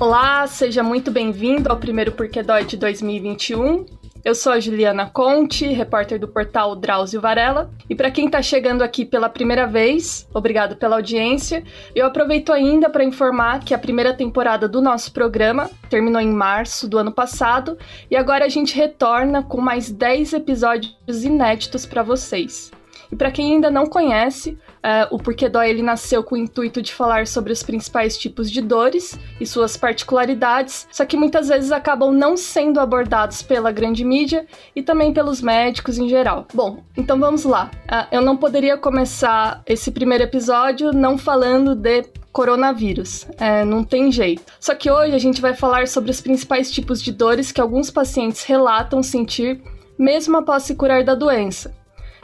Olá, seja muito bem-vindo ao primeiro Porquê Dói de 2021. Eu sou a Juliana Conte, repórter do portal Drauzio Varela. E para quem está chegando aqui pela primeira vez, obrigado pela audiência. Eu aproveito ainda para informar que a primeira temporada do nosso programa terminou em março do ano passado e agora a gente retorna com mais 10 episódios inéditos para vocês. E para quem ainda não conhece, uh, o Porquê Dói ele nasceu com o intuito de falar sobre os principais tipos de dores e suas particularidades, só que muitas vezes acabam não sendo abordados pela grande mídia e também pelos médicos em geral. Bom, então vamos lá. Uh, eu não poderia começar esse primeiro episódio não falando de coronavírus. É, não tem jeito. Só que hoje a gente vai falar sobre os principais tipos de dores que alguns pacientes relatam sentir mesmo após se curar da doença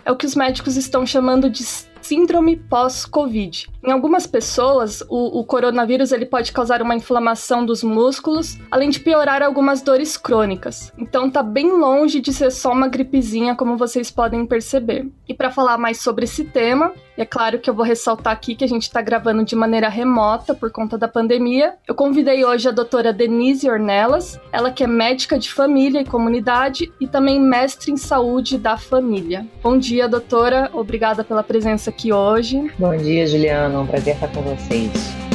é o que os médicos estão chamando de síndrome pós-Covid. Em algumas pessoas, o, o, coronavírus ele pode causar uma inflamação dos músculos, além de piorar algumas dores crônicas. Então tá bem longe de ser só uma gripezinha, como vocês podem perceber. E para falar mais sobre esse tema, é claro que eu vou ressaltar aqui que a gente está gravando de maneira remota por conta da pandemia. Eu convidei hoje a doutora Denise Ornelas, ela que é médica de família e comunidade e também mestre em saúde da família. Bom dia, doutora. Obrigada pela presença aqui hoje. Bom dia, Juliana. Um prazer estar com vocês.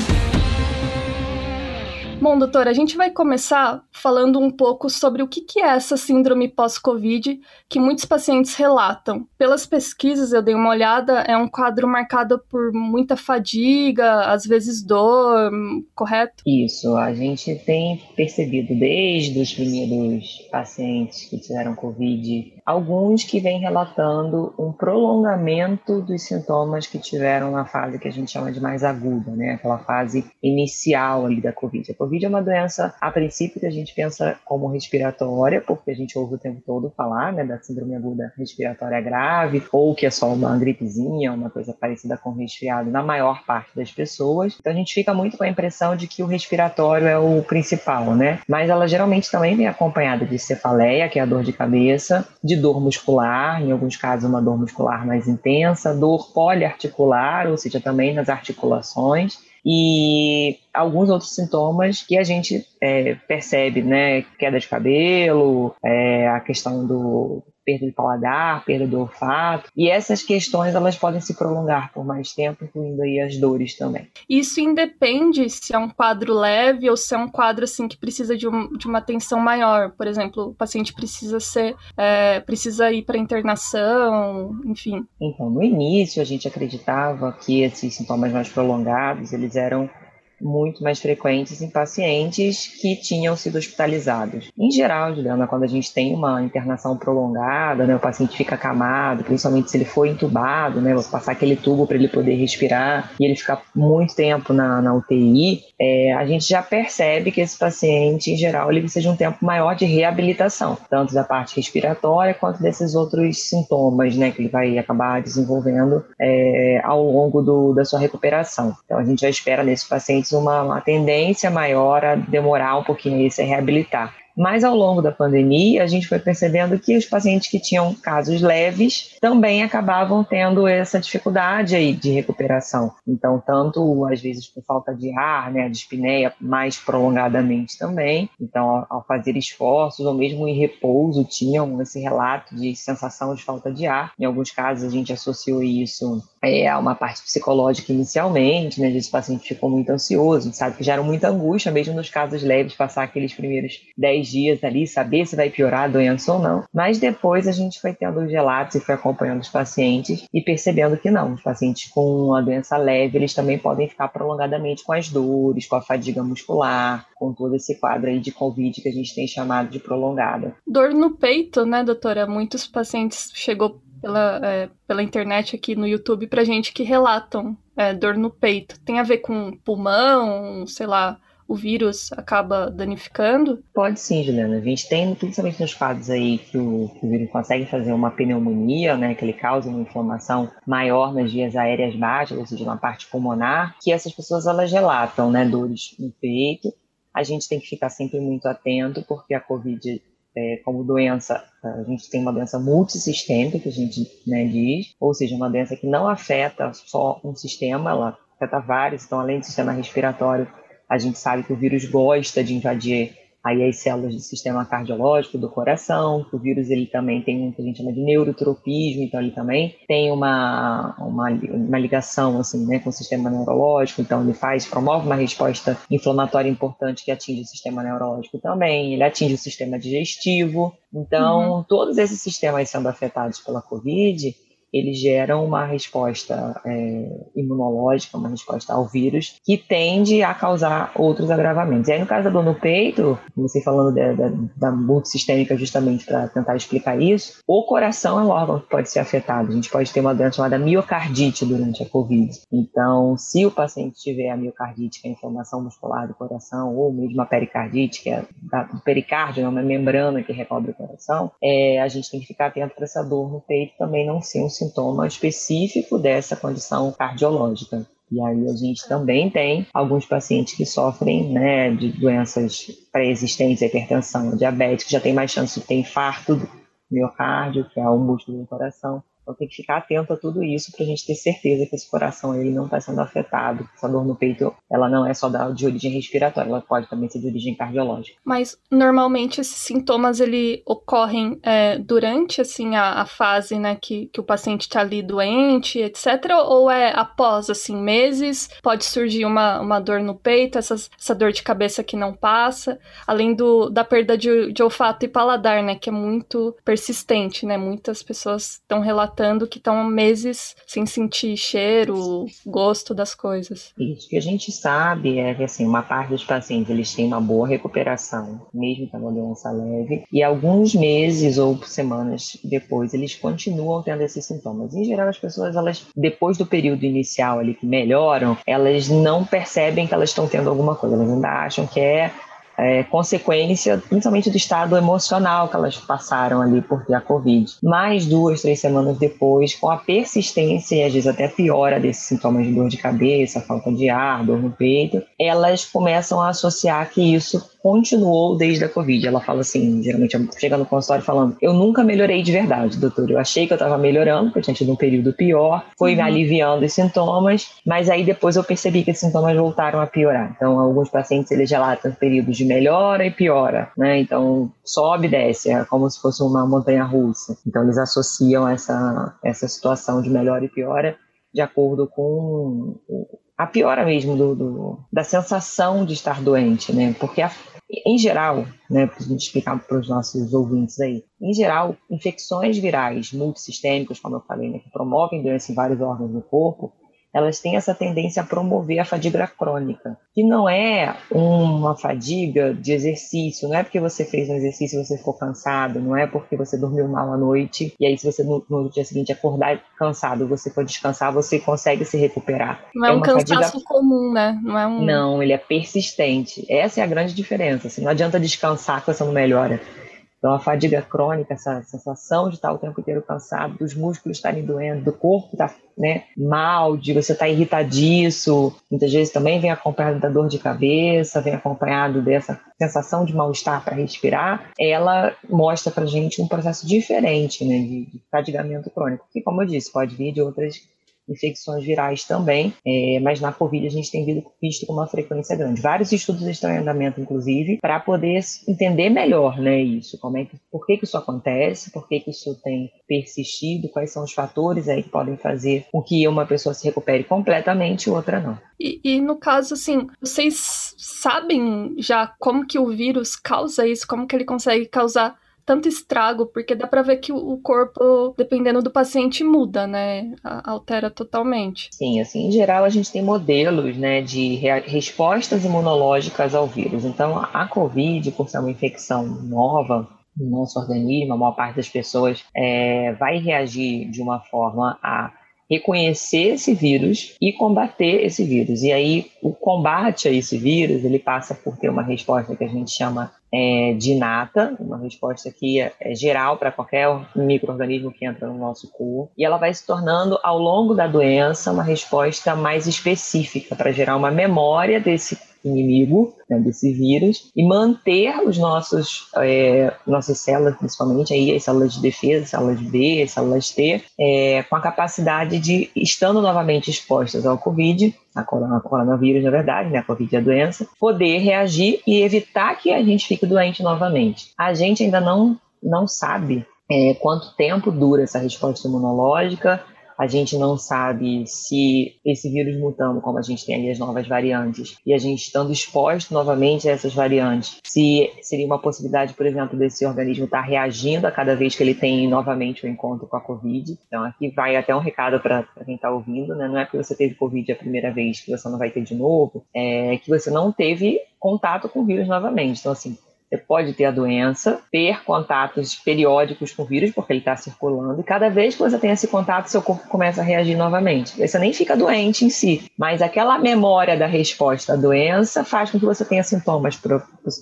Bom, doutora, a gente vai começar falando um pouco sobre o que é essa síndrome pós-Covid que muitos pacientes relatam. Pelas pesquisas, eu dei uma olhada, é um quadro marcado por muita fadiga, às vezes dor, correto? Isso, a gente tem percebido desde os primeiros pacientes que tiveram Covid alguns que vêm relatando um prolongamento dos sintomas que tiveram na fase que a gente chama de mais aguda, né? Aquela fase inicial ali da Covid. A Covid é uma doença, a princípio, que a gente pensa como respiratória, porque a gente ouve o tempo todo falar, né, da síndrome aguda respiratória grave, ou que é só uma gripezinha, uma coisa parecida com resfriado na maior parte das pessoas. Então a gente fica muito com a impressão de que o respiratório é o principal, né? Mas ela geralmente também vem acompanhada de cefaleia, que é a dor de cabeça, de dor muscular, em alguns casos uma dor muscular mais intensa, dor poliarticular, ou seja, também nas articulações, e alguns outros sintomas que a gente é, percebe, né? Queda de cabelo, é, a questão do perda de paladar, perda do olfato. E essas questões elas podem se prolongar por mais tempo, incluindo aí as dores também. Isso independe se é um quadro leve ou se é um quadro assim que precisa de, um, de uma atenção maior. Por exemplo, o paciente precisa ser, é, precisa ir para internação, enfim. Então, no início a gente acreditava que esses sintomas mais prolongados eles eram muito mais frequentes em pacientes que tinham sido hospitalizados. Em geral, Juliana, quando a gente tem uma internação prolongada, né, o paciente fica acamado, principalmente se ele for entubado, né, passar aquele tubo para ele poder respirar e ele ficar muito tempo na, na UTI, é, a gente já percebe que esse paciente, em geral, ele precisa de um tempo maior de reabilitação, tanto da parte respiratória quanto desses outros sintomas, né, que ele vai acabar desenvolvendo é, ao longo do, da sua recuperação. Então, a gente já espera nesse paciente uma, uma tendência maior a demorar um pouquinho a se reabilitar. Mas ao longo da pandemia, a gente foi percebendo que os pacientes que tinham casos leves também acabavam tendo essa dificuldade aí de recuperação. Então, tanto às vezes por falta de ar, né, a dispneia mais prolongadamente também. Então, ao fazer esforços ou mesmo em repouso, tinham esse relato de sensação de falta de ar. Em alguns casos, a gente associou isso é, a uma parte psicológica inicialmente, né? Às vezes o paciente ficou muito ansioso, sabe que gera muita angústia, mesmo nos casos leves, passar aqueles primeiros 10 10 dias ali, saber se vai piorar a doença ou não. Mas depois a gente foi tendo os relatos e foi acompanhando os pacientes e percebendo que não, os pacientes com a doença leve, eles também podem ficar prolongadamente com as dores, com a fadiga muscular, com todo esse quadro aí de Covid que a gente tem chamado de prolongada. Dor no peito, né, doutora? Muitos pacientes chegou pela, é, pela internet aqui no YouTube pra gente que relatam é, dor no peito. Tem a ver com pulmão, sei lá, o vírus acaba danificando? Pode sim, Juliana. A gente tem, principalmente nos quadros aí que o, que o vírus consegue fazer uma pneumonia, né, que ele causa uma inflamação maior nas vias aéreas baixas, ou seja, na parte pulmonar, que essas pessoas elas relatam, né, dores no peito. A gente tem que ficar sempre muito atento, porque a COVID é, como doença, a gente tem uma doença multissistêmica, que a gente né, diz, ou seja, uma doença que não afeta só um sistema, ela afeta vários, então além do sistema respiratório, A gente sabe que o vírus gosta de invadir aí as células do sistema cardiológico do coração, o vírus ele também tem um que a gente chama de neurotropismo, então ele também tem uma, uma, uma ligação assim, né, com o sistema neurológico, então ele faz, promove uma resposta inflamatória importante que atinge o sistema neurológico também, ele atinge o sistema digestivo, então uhum. todos esses sistemas sendo afetados pela Covid, eles geram uma resposta é, imunológica, uma resposta ao vírus, que tende a causar outros agravamentos. E aí, no caso da dor no peito, você falando da, da, da multissistêmica justamente para tentar explicar isso, o coração é um órgão que pode ser afetado. A gente pode ter uma doença chamada miocardite durante a Covid. Então, se o paciente tiver a miocardite, que é a inflamação muscular do coração, ou mesmo a pericardite, que é do pericárdio, é uma membrana que recobre o coração, é, a gente tem que ficar atento para essa dor no peito também não ser um sintoma específico dessa condição cardiológica. E aí a gente também tem alguns pacientes que sofrem né, de doenças pré-existentes, hipertensão, diabetes, que já tem mais chance de ter infarto do miocárdio, que é o músculo do coração. Então tem que ficar atento a tudo isso para a gente ter certeza que esse coração ele não está sendo afetado. Essa dor no peito, ela não é só de origem respiratória, ela pode também ser de origem cardiológica. Mas normalmente esses sintomas ele ocorrem é, durante assim a, a, fase, né, que, que o paciente está ali doente, etc. Ou é após assim meses pode surgir uma, uma dor no peito, essa, dor de cabeça que não passa, além do, da perda de, de olfato e paladar, né, que é muito persistente, né? Muitas pessoas estão relatando que estão meses sem sentir cheiro, gosto das coisas. Isso que a gente sabe é que assim, uma parte dos pacientes eles têm uma boa recuperação, mesmo com uma doença leve, e alguns meses ou semanas depois eles continuam tendo esses sintomas. Em geral, as pessoas elas depois do período inicial ali que melhoram, elas não percebem que elas estão tendo alguma coisa, elas ainda acham que é é, consequência, principalmente do estado emocional que elas passaram ali por ter a Covid. Mais duas, três semanas depois, com a persistência e às vezes até piora desses sintomas de dor de cabeça, falta de ar, dor no peito, elas começam a associar que isso continuou desde a Covid. Ela fala assim, geralmente chega no consultório falando: Eu nunca melhorei de verdade, doutor. Eu achei que eu estava melhorando, porque eu tinha tido um período pior, foi uhum. me aliviando os sintomas, mas aí depois eu percebi que os sintomas voltaram a piorar. Então, alguns pacientes eles relatam períodos de melhora e piora, né? Então, sobe e desce, é como se fosse uma montanha russa. Então, eles associam essa, essa situação de melhora e piora de acordo com a piora mesmo do, do, da sensação de estar doente, né? Porque a, em geral, né, para gente explicar para os nossos ouvintes aí, em geral, infecções virais multissistêmicas, como eu falei, né, que promovem doença em vários órgãos do corpo, elas têm essa tendência a promover a fadiga crônica, que não é uma fadiga de exercício, não é porque você fez um exercício e você ficou cansado, não é porque você dormiu mal à noite e aí se você no, no dia seguinte acordar cansado, você for descansar, você consegue se recuperar. Não é, é um cansaço fadiga... comum, né? Não é um Não, ele é persistente. Essa é a grande diferença. Assim, não adianta descansar que você não melhora. Então, a fadiga crônica, essa sensação de estar o tempo inteiro cansado, dos músculos estarem doendo, do corpo estar né, mal, de você estar irritadiço, muitas vezes também vem acompanhado da dor de cabeça, vem acompanhado dessa sensação de mal-estar para respirar, ela mostra para gente um processo diferente né, de, de fadigamento crônico, que, como eu disse, pode vir de outras infecções virais também, é, mas na Covid a gente tem visto com uma frequência grande. Vários estudos estão em andamento, inclusive, para poder entender melhor né, isso, como é que, por que, que isso acontece, por que, que isso tem persistido, quais são os fatores aí que podem fazer com que uma pessoa se recupere completamente e outra não. E, e, no caso, assim, vocês sabem já como que o vírus causa isso, como que ele consegue causar tanto estrago, porque dá para ver que o corpo, dependendo do paciente, muda, né? Altera totalmente. Sim, assim, em geral a gente tem modelos, né, de respostas imunológicas ao vírus. Então, a COVID, por ser uma infecção nova, no nosso organismo, a maior parte das pessoas é, vai reagir de uma forma a reconhecer esse vírus e combater esse vírus. E aí, o combate a esse vírus, ele passa por ter uma resposta que a gente chama é, de inata, uma resposta que é, é geral para qualquer microorganismo que entra no nosso corpo, e ela vai se tornando, ao longo da doença, uma resposta mais específica para gerar uma memória desse inimigo né, desse vírus e manter os nossos é, nossas células, principalmente aí as células de defesa, células B, células T, é, com a capacidade de, estando novamente expostas ao Covid, a coronavírus, na verdade, né, a Covid é a doença, poder reagir e evitar que a gente fique doente novamente. A gente ainda não, não sabe é, quanto tempo dura essa resposta imunológica, a gente não sabe se esse vírus mutando, como a gente tem ali as novas variantes, e a gente estando exposto novamente a essas variantes, se seria uma possibilidade, por exemplo, desse organismo estar reagindo a cada vez que ele tem novamente o um encontro com a Covid. Então, aqui vai até um recado para quem está ouvindo, né? Não é que você teve Covid a primeira vez que você não vai ter de novo, é que você não teve contato com o vírus novamente. Então, assim, você pode ter a doença, ter contatos periódicos com o vírus, porque ele está circulando, e cada vez que você tem esse contato, seu corpo começa a reagir novamente. Você nem fica doente em si, mas aquela memória da resposta à doença faz com que você tenha sintomas,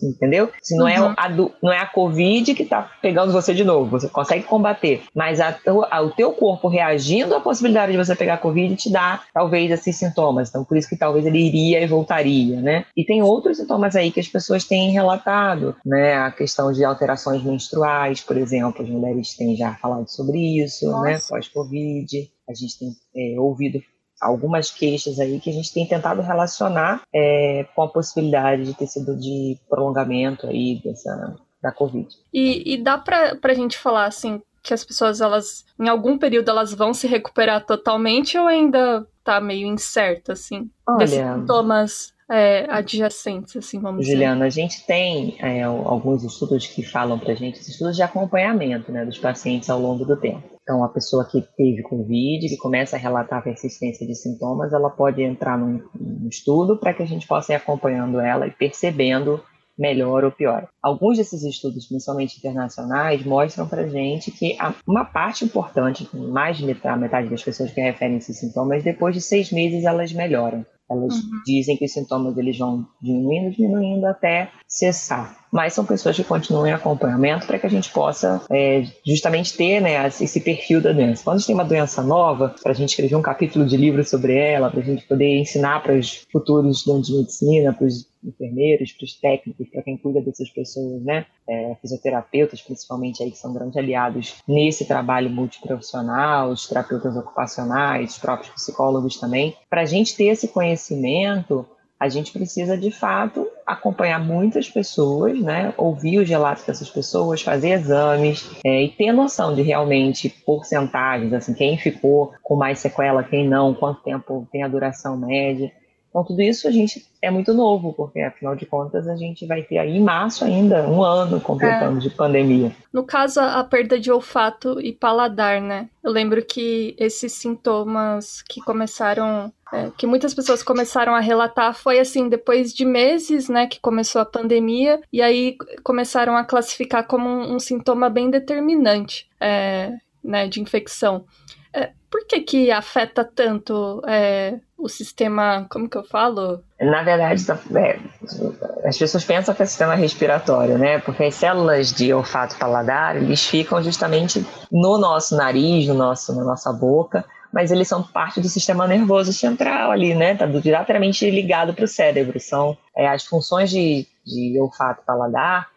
entendeu? Se não, é uhum. é a do, não é a Covid que está pegando você de novo, você consegue combater, mas a, a, o teu corpo reagindo à possibilidade de você pegar Covid te dá, talvez, esses sintomas. Então, por isso que talvez ele iria e voltaria, né? E tem outros sintomas aí que as pessoas têm relatado né? A questão de alterações menstruais, por exemplo, as mulheres têm já falado sobre isso, né? Nossa. né? Pós-Covid, a gente tem é, ouvido algumas queixas aí que a gente tem tentado relacionar é, com a possibilidade de tecido de prolongamento aí dessa da Covid. E, e dá para a gente falar assim que as pessoas elas em algum período elas vão se recuperar totalmente ou ainda tá meio incerto assim Olha, desses sintomas é, adjacentes, assim, vamos Juliana, dizer. a gente tem é, alguns estudos que falam para gente, estudos de acompanhamento né, dos pacientes ao longo do tempo. Então, a pessoa que teve Covid, que começa a relatar a persistência de sintomas, ela pode entrar num, num estudo para que a gente possa ir acompanhando ela e percebendo melhor ou pior. Alguns desses estudos, principalmente internacionais, mostram para gente que uma parte importante, mais de metade das pessoas que referem esses sintomas, depois de seis meses elas melhoram. Elas uhum. dizem que os sintomas eles vão diminuindo, diminuindo até cessar. Mas são pessoas que continuam em acompanhamento para que a gente possa é, justamente ter né, esse perfil da doença. Quando a gente tem uma doença nova, para a gente escrever um capítulo de livro sobre ela, para a gente poder ensinar para os futuros estudantes de medicina, para os enfermeiros, para os técnicos, para quem cuida dessas pessoas, né? É, fisioterapeutas, principalmente aí que são grandes aliados nesse trabalho multiprofissional, os terapeutas ocupacionais, os próprios psicólogos também. Para a gente ter esse conhecimento, a gente precisa de fato acompanhar muitas pessoas, né? Ouvir os relatos dessas pessoas, fazer exames é, e ter noção de realmente porcentagens, assim, quem ficou com mais sequela, quem não, quanto tempo tem a duração média. Então, tudo isso a gente é muito novo, porque afinal de contas a gente vai ter aí em março ainda um ano completando é. de pandemia. No caso, a perda de olfato e paladar, né? Eu lembro que esses sintomas que começaram. É, que muitas pessoas começaram a relatar foi assim, depois de meses, né, que começou a pandemia, e aí começaram a classificar como um, um sintoma bem determinante, é, né, de infecção. É, por que que afeta tanto é, o sistema, como que eu falo? Na verdade, é, as pessoas pensam que é sistema respiratório, né? Porque as células de olfato paladar, eles ficam justamente no nosso nariz, no nosso, na nossa boca, mas eles são parte do sistema nervoso central ali, né? Tá diretamente ligado para o cérebro. São é, as funções de, de olfato paladar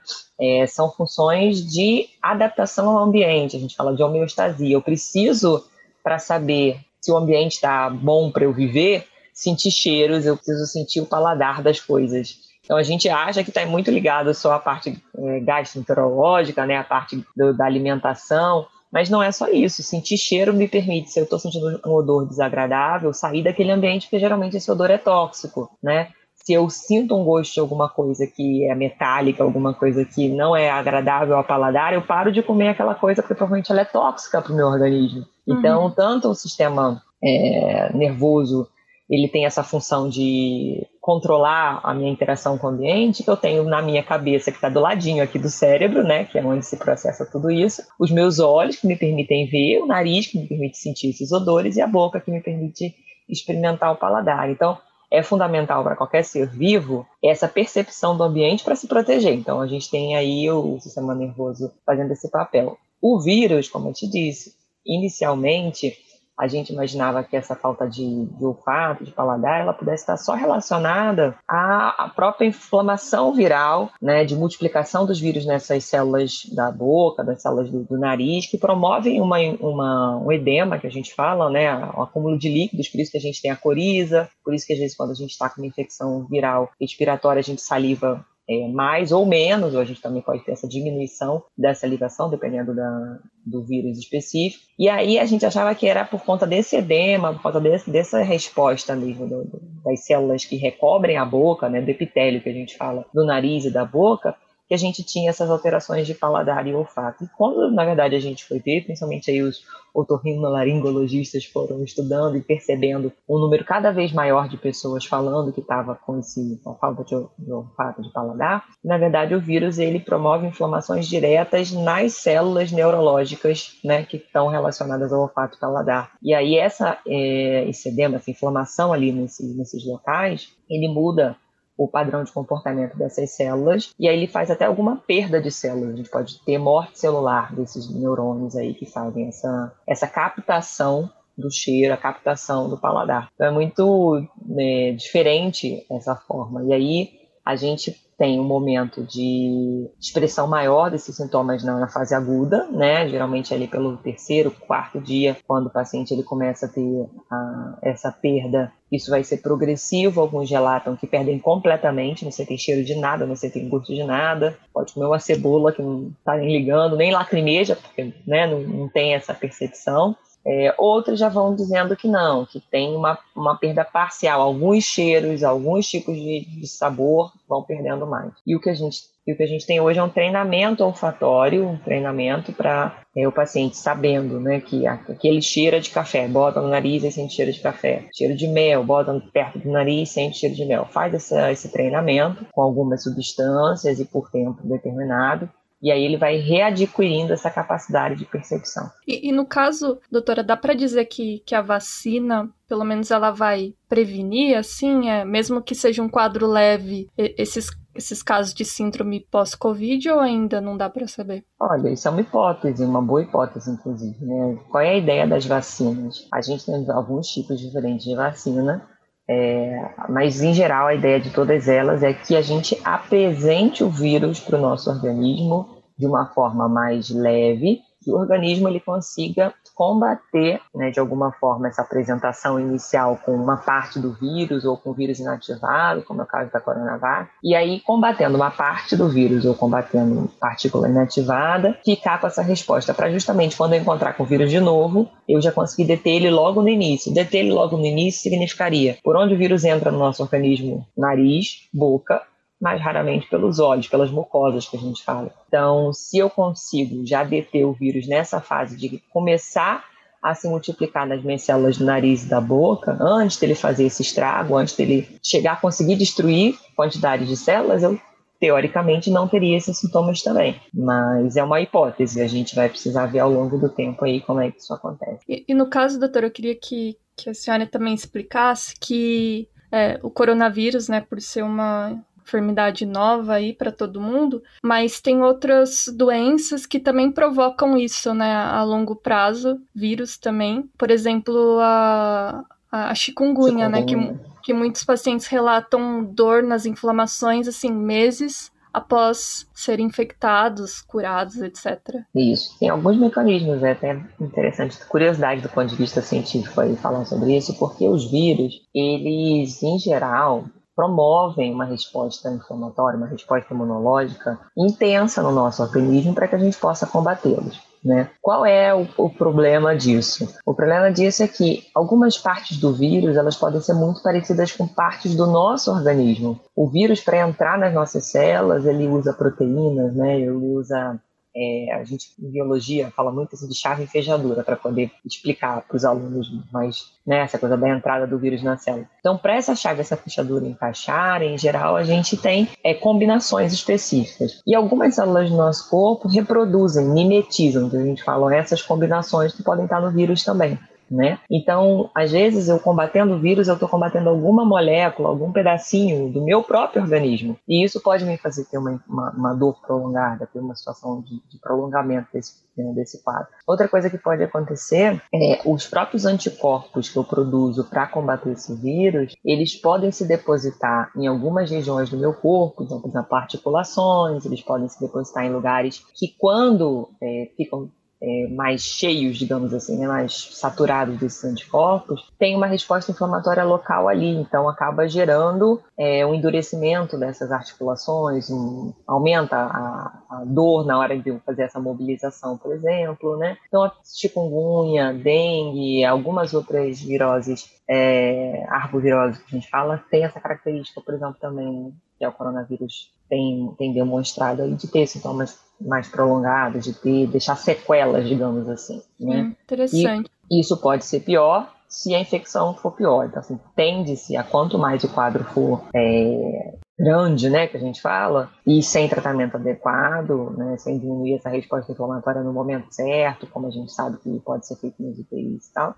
é, são funções de adaptação ao ambiente. A gente fala de homeostasia. Eu preciso para saber se o ambiente está bom para eu viver, sentir cheiros, eu preciso sentir o paladar das coisas. Então a gente acha que está muito ligado só à parte é, gastroenterológica, né, a parte do, da alimentação, mas não é só isso. Sentir cheiro me permite, se eu estou sentindo um odor desagradável, sair daquele ambiente, porque geralmente esse odor é tóxico, né? Se eu sinto um gosto de alguma coisa que é metálica, alguma coisa que não é agradável ao paladar, eu paro de comer aquela coisa porque provavelmente ela é tóxica para o meu organismo. Então, uhum. tanto o sistema é, nervoso ele tem essa função de controlar a minha interação com o ambiente, que eu tenho na minha cabeça, que está do ladinho aqui do cérebro, né, que é onde se processa tudo isso, os meus olhos, que me permitem ver, o nariz, que me permite sentir esses odores, e a boca, que me permite experimentar o paladar. Então, é fundamental para qualquer ser vivo essa percepção do ambiente para se proteger. Então, a gente tem aí o sistema nervoso fazendo esse papel. O vírus, como eu te disse, inicialmente a gente imaginava que essa falta de, de olfato, de paladar, ela pudesse estar só relacionada à, à própria inflamação viral, né, de multiplicação dos vírus nessas células da boca, das células do, do nariz, que promovem uma, uma, um edema, que a gente fala, né, um acúmulo de líquidos, por isso que a gente tem a coriza, por isso que às vezes quando a gente está com uma infecção viral respiratória, a gente saliva é, mais ou menos, ou a gente também pode ter essa diminuição dessa ligação, dependendo da, do vírus específico. E aí a gente achava que era por conta desse edema, por conta desse, dessa resposta mesmo do, do, das células que recobrem a boca, né, do epitélio que a gente fala, do nariz e da boca, que a gente tinha essas alterações de paladar e olfato. E quando, na verdade, a gente foi ver, principalmente aí os otorrinolaringologistas foram estudando e percebendo um número cada vez maior de pessoas falando que estava com esse falta de, olfato de paladar, na verdade o vírus ele promove inflamações diretas nas células neurológicas, né, que estão relacionadas ao olfato e paladar. E aí essa é, esse edema, essa inflamação ali nesse, nesses locais, ele muda o padrão de comportamento dessas células, e aí ele faz até alguma perda de células. A gente pode ter morte celular desses neurônios aí que fazem essa, essa captação do cheiro, a captação do paladar. Então é muito né, diferente essa forma. E aí a gente tem um momento de expressão maior desses sintomas na, fase aguda, né? Geralmente ali pelo terceiro, quarto dia, quando o paciente ele começa a ter a, essa perda isso vai ser progressivo, alguns relatam que perdem completamente, não sentem cheiro de nada, não sentem gosto de nada. Pode comer uma cebola que não está nem ligando, nem lacrimeja, porque né, não, não tem essa percepção. É, outros já vão dizendo que não, que tem uma, uma perda parcial. Alguns cheiros, alguns tipos de, de sabor vão perdendo mais. E o que a gente e o que a gente tem hoje é um treinamento olfatório, um treinamento para é, o paciente sabendo né, que aquele cheiro é de café, bota no nariz e sente cheiro de café. Cheiro de mel, bota perto do nariz e sente cheiro de mel. Faz essa, esse treinamento com algumas substâncias e por tempo determinado e aí ele vai readquirindo essa capacidade de percepção. E, e no caso, doutora, dá para dizer que, que a vacina, pelo menos ela vai prevenir, assim, é, mesmo que seja um quadro leve, esses esses casos de síndrome pós-Covid ou ainda não dá para saber? Olha, isso é uma hipótese, uma boa hipótese, inclusive. Né? Qual é a ideia das vacinas? A gente tem alguns tipos diferentes de vacina, é, mas, em geral, a ideia de todas elas é que a gente apresente o vírus para o nosso organismo de uma forma mais leve, que o organismo ele consiga combater, né, de alguma forma, essa apresentação inicial com uma parte do vírus ou com o vírus inativado, como é o caso da Coronavac, e aí combatendo uma parte do vírus ou combatendo partícula inativada, ficar com essa resposta para justamente quando eu encontrar com o vírus de novo, eu já conseguir deter ele logo no início. Deter ele logo no início significaria por onde o vírus entra no nosso organismo, nariz, boca, mais raramente pelos olhos, pelas mucosas que a gente fala. Então, se eu consigo já deter o vírus nessa fase de começar a se multiplicar nas minhas células do nariz e da boca, antes dele fazer esse estrago, antes dele chegar a conseguir destruir quantidade de células, eu teoricamente não teria esses sintomas também. Mas é uma hipótese, a gente vai precisar ver ao longo do tempo aí como é que isso acontece. E, e no caso, doutora, eu queria que, que a senhora também explicasse que é, o coronavírus, né, por ser uma enfermidade nova aí para todo mundo, mas tem outras doenças que também provocam isso, né, a longo prazo, vírus também. Por exemplo, a, a chikungunya, chikungunya. né, que, que muitos pacientes relatam dor nas inflamações, assim, meses após serem infectados, curados, etc. Isso. Tem alguns mecanismos, é até interessante, curiosidade do ponto de vista científico aí falar sobre isso, porque os vírus, eles, em geral, promovem uma resposta inflamatória, uma resposta imunológica intensa no nosso organismo para que a gente possa combatê-los. Né? Qual é o, o, problema disso? O problema disso é que algumas partes do vírus elas podem ser muito parecidas com partes do nosso organismo. O vírus para entrar nas nossas células ele usa proteínas, né? Ele usa é, a gente, em biologia, fala muito assim, de chave e fechadura para poder explicar para os alunos mais né, essa coisa da entrada do vírus na célula. Então, para essa chave, essa fechadura encaixar, em geral, a gente tem é, combinações específicas. E algumas células do nosso corpo reproduzem, mimetizam, que a gente fala, essas combinações que podem estar no vírus também. Né? Então, às vezes, eu combatendo o vírus, eu estou combatendo alguma molécula, algum pedacinho do meu próprio organismo. E isso pode me fazer ter uma, uma, uma dor prolongada, ter uma situação de, de prolongamento desse, né, desse quadro. Outra coisa que pode acontecer é os próprios anticorpos que eu produzo para combater esse vírus, eles podem se depositar em algumas regiões do meu corpo, então, por exemplo, articulações, eles podem se depositar em lugares que, quando é, ficam é, mais cheios, digamos assim, né, mais saturados desses anticorpos, tem uma resposta inflamatória local ali, então acaba gerando é, um endurecimento dessas articulações, um, aumenta a, a, dor na hora de fazer essa mobilização, por exemplo, né? Então, a chikungunya, dengue, algumas outras viroses, é, arboviroses que a gente fala, tem essa característica, por exemplo, também que é o coronavírus tem, tem demonstrado aí de ter sintomas mais prolongados, de ter, deixar sequelas, digamos assim. Né? Hum, interessante. E isso pode ser pior se a infecção for pior. Então, assim, tende-se a quanto mais o quadro for é, grande, né, que a gente fala, e sem tratamento adequado, né, sem diminuir essa resposta inflamatória no momento certo, como a gente sabe que pode ser feito nos UTIs e tal,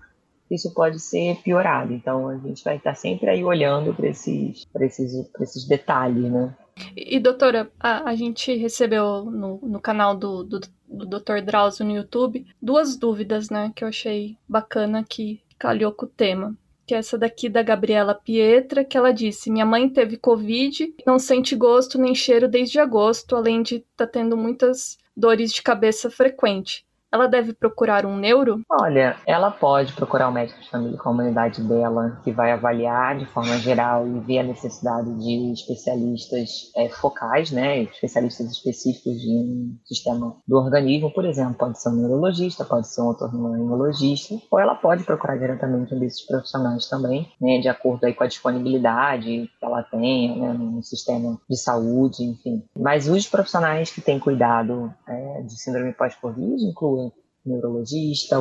isso pode ser piorado. Então, a gente vai estar sempre aí olhando para esses, esses, esses detalhes, né. E, doutora, a, a gente recebeu no, no canal do, do, do Dr. Drauzio no YouTube duas dúvidas, né, que eu achei bacana que calhou com o tema. Que é essa daqui da Gabriela Pietra, que ela disse: Minha mãe teve Covid, não sente gosto nem cheiro desde agosto, além de estar tá tendo muitas dores de cabeça frequente ela deve procurar um neuro? Olha, ela pode procurar o um médico de família a comunidade dela, que vai avaliar de forma geral e ver a necessidade de especialistas é, focais, né, especialistas específicos de um sistema do organismo, por exemplo, pode ser um neurologista, pode ser um otorrinolaringologista, ou ela pode procurar diretamente um desses profissionais também, né, de acordo aí com a disponibilidade que ela tenha, né, no sistema de saúde, enfim. Mas os profissionais que têm cuidado é, de síndrome pós-Covid incluem neurologista,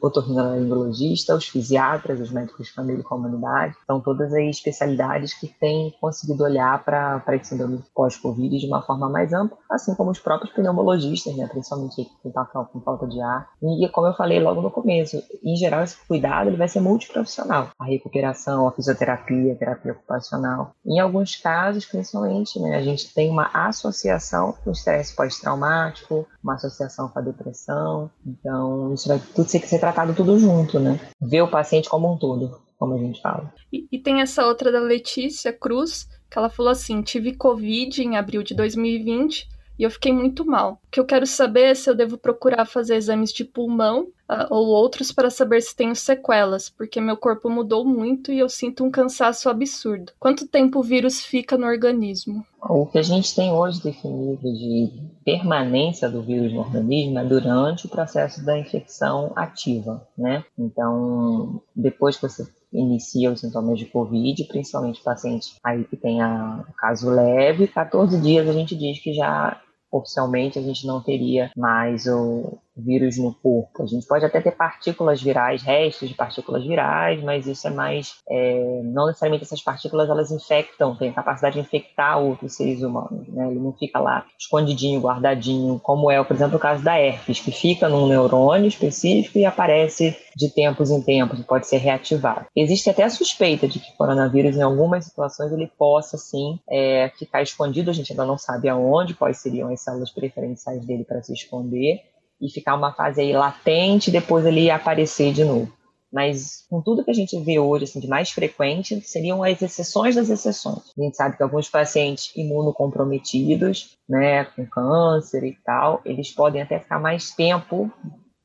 otorrinolaringologista, os fisiatras, os médicos de família e comunidade. São todas as especialidades que têm conseguido olhar para esse síndrome pós-Covid de uma forma mais ampla, assim como os próprios pneumologistas, né, principalmente quem está com falta de ar. E como eu falei logo no começo, em geral esse cuidado ele vai ser multiprofissional. A recuperação, a fisioterapia, a terapia ocupacional. Em alguns casos, principalmente, né, a gente tem uma associação com o estresse pós-traumático, uma associação com a depressão. Então, isso vai tudo que ser tratado tudo junto, né? Ver o paciente como um todo, como a gente fala. E, e tem essa outra da Letícia Cruz, que ela falou assim: tive Covid em abril de 2020 e eu fiquei muito mal. O que eu quero saber é se eu devo procurar fazer exames de pulmão uh, ou outros para saber se tenho sequelas, porque meu corpo mudou muito e eu sinto um cansaço absurdo. Quanto tempo o vírus fica no organismo? O que a gente tem hoje definido de permanência do vírus no organismo é durante o processo da infecção ativa, né? Então, depois que você inicia os sintomas de Covid, principalmente pacientes aí que tem a caso leve, 14 dias a gente diz que já oficialmente a gente não teria mais o, vírus no corpo. A gente pode até ter partículas virais, restos de partículas virais, mas isso é mais, é, não necessariamente essas partículas elas infectam, têm capacidade de infectar outros seres humanos, né? Ele não fica lá escondidinho, guardadinho, como é, por exemplo, o caso da herpes, que fica num neurônio específico e aparece de tempos em tempos, pode ser reativado. Existe até a suspeita de que coronavírus, em algumas situações, ele possa, sim, é, ficar escondido, a gente ainda não sabe aonde, quais seriam as células preferenciais dele para se esconder, e ficar uma fase aí latente depois ele aparecer de novo. Mas com tudo que a gente vê hoje assim, de mais frequente, seriam as exceções das exceções. A gente sabe que alguns pacientes imunocomprometidos, né, com câncer e tal, eles podem até ficar mais tempo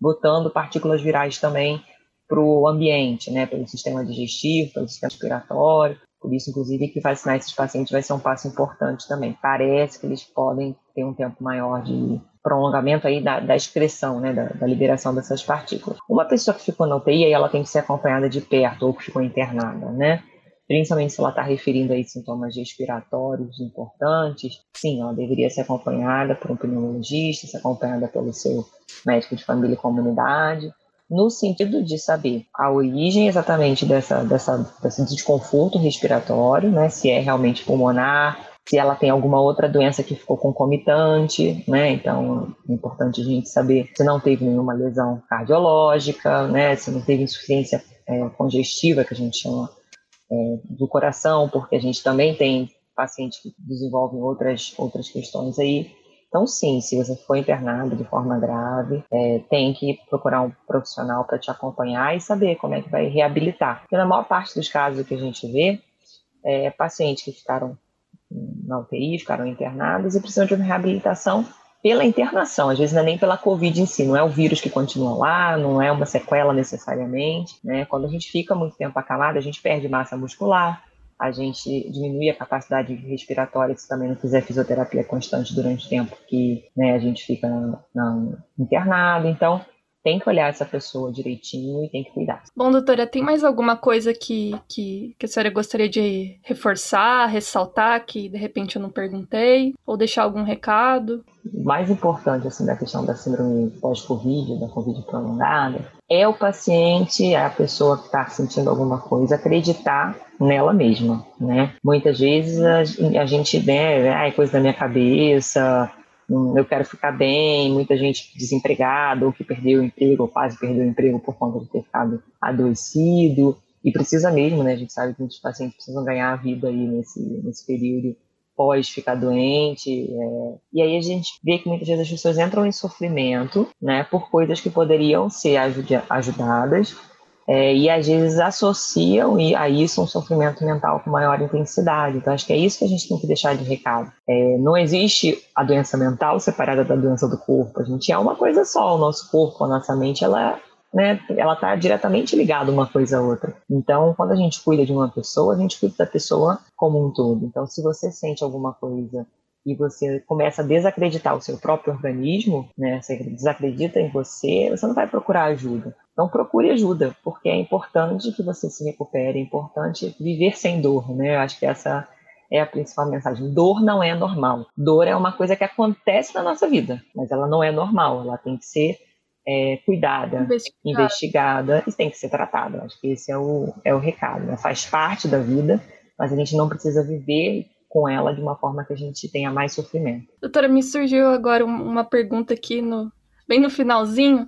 botando partículas virais também para o ambiente, né, pelo sistema digestivo, pelo sistema respiratório. Por isso, inclusive, que vacinar esses pacientes vai ser um passo importante também. Parece que eles podem ter um tempo maior de prolongamento aí da, da excreção, né, da, da, liberação dessas partículas. Uma pessoa que ficou na UTI, ela tem que ser acompanhada de perto ou que ficou internada, né? Principalmente se ela está referindo aí sintomas respiratórios importantes, sim, ela deveria ser acompanhada por um pneumologista, ser acompanhada pelo seu médico de família e comunidade, no sentido de saber a origem exatamente dessa, dessa, desse desconforto respiratório, né? Se é realmente pulmonar, se ela tem alguma outra doença que ficou concomitante, né? Então, é importante a gente saber se não teve nenhuma lesão cardiológica, né? Se não teve insuficiência é, congestiva, que a gente chama é, do coração, porque a gente também tem pacientes que desenvolvem outras, outras questões aí. Então, sim, se você for internado de forma grave, é, tem que procurar um profissional para te acompanhar e saber como é que vai reabilitar. Porque na maior parte dos casos que a gente vê, é, pacientes que ficaram na UTI, ficaram internados e precisam de uma reabilitação pela internação, às vezes não é nem pela Covid em si, não é o vírus que continua lá, não é uma sequela necessariamente, né? Quando a gente fica muito tempo acamado, a gente perde massa muscular, a gente diminui a capacidade respiratória se também não fizer fisioterapia constante durante o tempo que né, a gente fica na, na, internado. Então, tem que olhar essa pessoa direitinho e tem que cuidar. Bom, doutora, tem mais alguma coisa que, que, que a senhora gostaria de reforçar, ressaltar, que de repente eu não perguntei? Ou deixar algum recado? O mais importante, assim, da questão da síndrome pós-Covid, da Covid prolongada, é o paciente, é a pessoa que está sentindo alguma coisa, acreditar nela mesma, né? Muitas vezes a, a gente, né, é coisa da minha cabeça, eu quero ficar bem, muita gente desempregada ou que perdeu o emprego ou quase perdeu o emprego por conta de ter ficado adoecido e precisa mesmo, né? A gente sabe que muitos pacientes precisam ganhar a vida aí nesse, nesse período pós ficar doente. É... E aí a gente vê que muitas vezes as pessoas entram em sofrimento, né? Por coisas que poderiam ser ajudadas é, e às vezes associam a isso um sofrimento mental com maior intensidade. Então, acho que é isso que a gente tem que deixar de recado. É, não existe a doença mental separada da doença do corpo. A gente é uma coisa só. O nosso corpo, a nossa mente, ela né, ela está diretamente ligada uma coisa a outra. Então, quando a gente cuida de uma pessoa, a gente cuida da pessoa como um todo. Então, se você sente alguma coisa e você começa a desacreditar o seu próprio organismo, né, você desacredita em você, você não vai procurar ajuda. Então procure ajuda, porque é importante que você se recupere, é importante viver sem dor, né? Eu acho que essa é a principal mensagem. Dor não é normal. Dor é uma coisa que acontece na nossa vida, mas ela não é normal. Ela tem que ser é, cuidada, investigada. investigada. e tem que ser tratada. Acho que esse é o, é o recado. Né? Faz parte da vida, mas a gente não precisa viver com ela de uma forma que a gente tenha mais sofrimento. Doutora, me surgiu agora uma pergunta aqui no bem no finalzinho.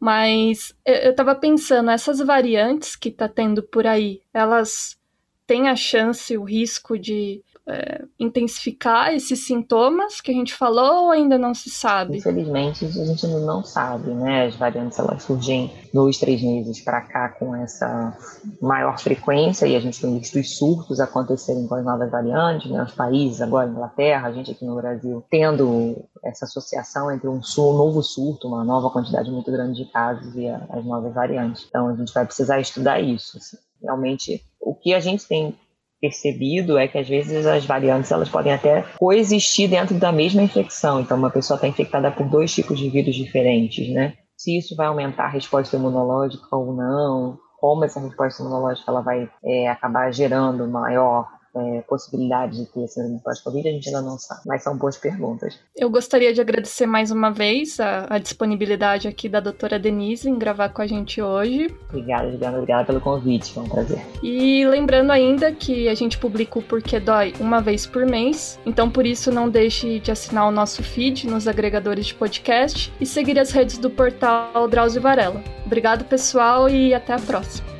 Mas eu estava pensando, essas variantes que tá tendo por aí, elas têm a chance, o risco de é, intensificar esses sintomas que a gente falou ou ainda não se sabe? Infelizmente, a gente não sabe, né? As variantes elas surgem dois, três meses para cá com essa maior frequência e a gente tem visto os surtos acontecerem com as novas variantes, né? Os países, agora Inglaterra, a gente aqui no Brasil, tendo essa associação entre um, um novo surto, uma nova quantidade muito grande de casos e as novas variantes. Então, a gente vai precisar estudar isso. Assim. Realmente, o que a gente tem percebido é que às vezes as variantes elas podem até coexistir dentro da mesma infecção. Então, uma pessoa está infectada por dois tipos de vírus diferentes, né? Se isso vai aumentar a resposta imunológica ou não, como essa resposta imunológica ela vai é, acabar gerando maior é, possibilidade de ter síndrome pós-Covid, a gente ainda não sabe. Mas são boas perguntas. Eu gostaria de agradecer mais uma vez a, a disponibilidade aqui da doutora Denise em gravar com a gente hoje. Obrigada, Juliana. Obrigada pelo convite. Foi um prazer. E lembrando ainda que a gente publica o Porquê Dói uma vez por mês. Então, por isso, não deixe de assinar o nosso feed nos agregadores de podcast e seguir as redes do portal Drauzio Varela. Obrigado, pessoal, e até a próxima.